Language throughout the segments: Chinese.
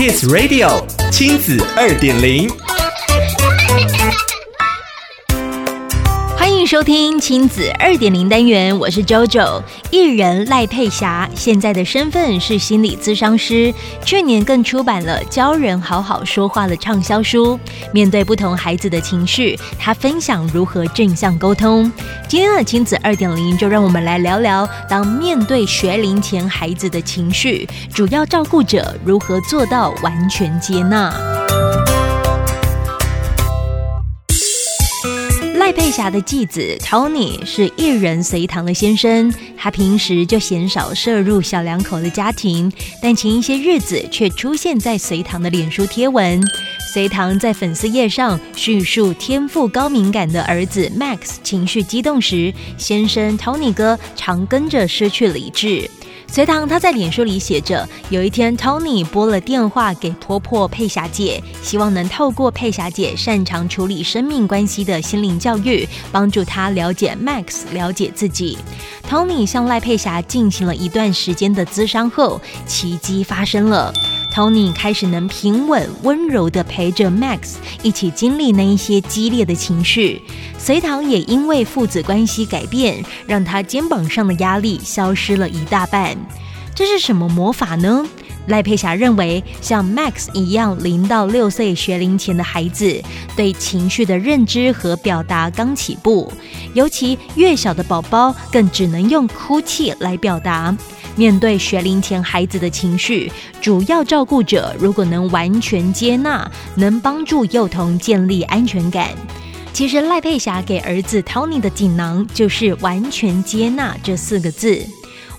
Kids Radio 亲子二点零。收听亲子二点零单元，我是 JoJo。艺人赖佩霞现在的身份是心理咨商师，去年更出版了《教人好好说话》的畅销书。面对不同孩子的情绪，她分享如何正向沟通。今天的亲子二点零，就让我们来聊聊，当面对学龄前孩子的情绪，主要照顾者如何做到完全接纳。赖佩霞的继子 Tony 是一人随堂的先生，他平时就鲜少涉入小两口的家庭，但前一些日子却出现在随堂的脸书贴文。隋棠在粉丝页上叙述天赋高敏感的儿子 Max 情绪激动时，先生 Tony 哥常跟着失去理智。隋唐他在脸书里写着：有一天，Tony 拨了电话给婆婆佩霞姐，希望能透过佩霞姐擅长处理生命关系的心灵教育，帮助他了解 Max，了解自己。Tony 向赖佩霞进行了一段时间的咨商后，奇迹发生了。Tony 开始能平稳温柔的陪着 Max 一起经历那一些激烈的情绪，隋唐也因为父子关系改变，让他肩膀上的压力消失了一大半。这是什么魔法呢？赖佩霞认为，像 Max 一样零到六岁学龄前的孩子，对情绪的认知和表达刚起步，尤其越小的宝宝更只能用哭泣来表达。面对学龄前孩子的情绪，主要照顾者如果能完全接纳，能帮助幼童建立安全感。其实赖佩霞给儿子 Tony 的锦囊就是“完全接纳”这四个字。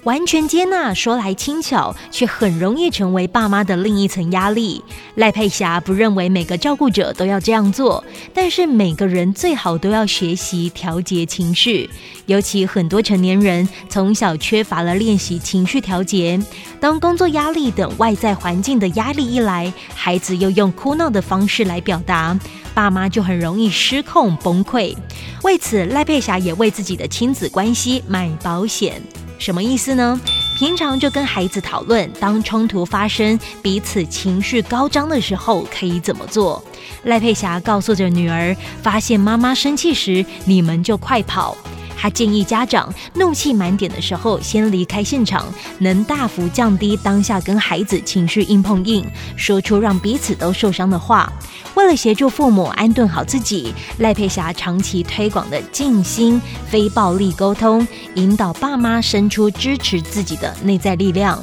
完全接纳说来轻巧，却很容易成为爸妈的另一层压力。赖佩霞不认为每个照顾者都要这样做，但是每个人最好都要学习调节情绪。尤其很多成年人从小缺乏了练习情绪调节，当工作压力等外在环境的压力一来，孩子又用哭闹的方式来表达，爸妈就很容易失控崩溃。为此，赖佩霞也为自己的亲子关系买保险。什么意思呢？平常就跟孩子讨论，当冲突发生、彼此情绪高涨的时候，可以怎么做？赖佩霞告诉着女儿：发现妈妈生气时，你们就快跑。他建议家长怒气满点的时候先离开现场，能大幅降低当下跟孩子情绪硬碰硬，说出让彼此都受伤的话。为了协助父母安顿好自己，赖佩霞长期推广的静心非暴力沟通，引导爸妈伸出支持自己的内在力量。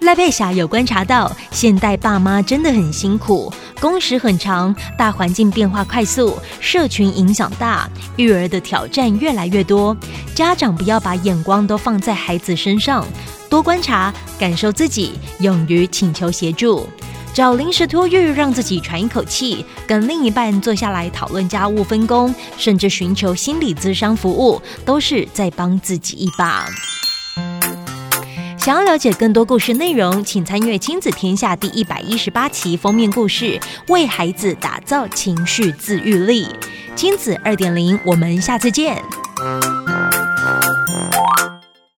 赖佩霞有观察到，现代爸妈真的很辛苦，工时很长，大环境变化快速，社群影响大，育儿的挑战越来越多。家长不要把眼光都放在孩子身上，多观察，感受自己，勇于请求协助，找临时托育让自己喘一口气，跟另一半坐下来讨论家务分工，甚至寻求心理咨商服务，都是在帮自己一把。想要了解更多故事内容，请参阅《亲子天下》第一百一十八期封面故事：为孩子打造情绪自愈力。亲子二点零，我们下次见。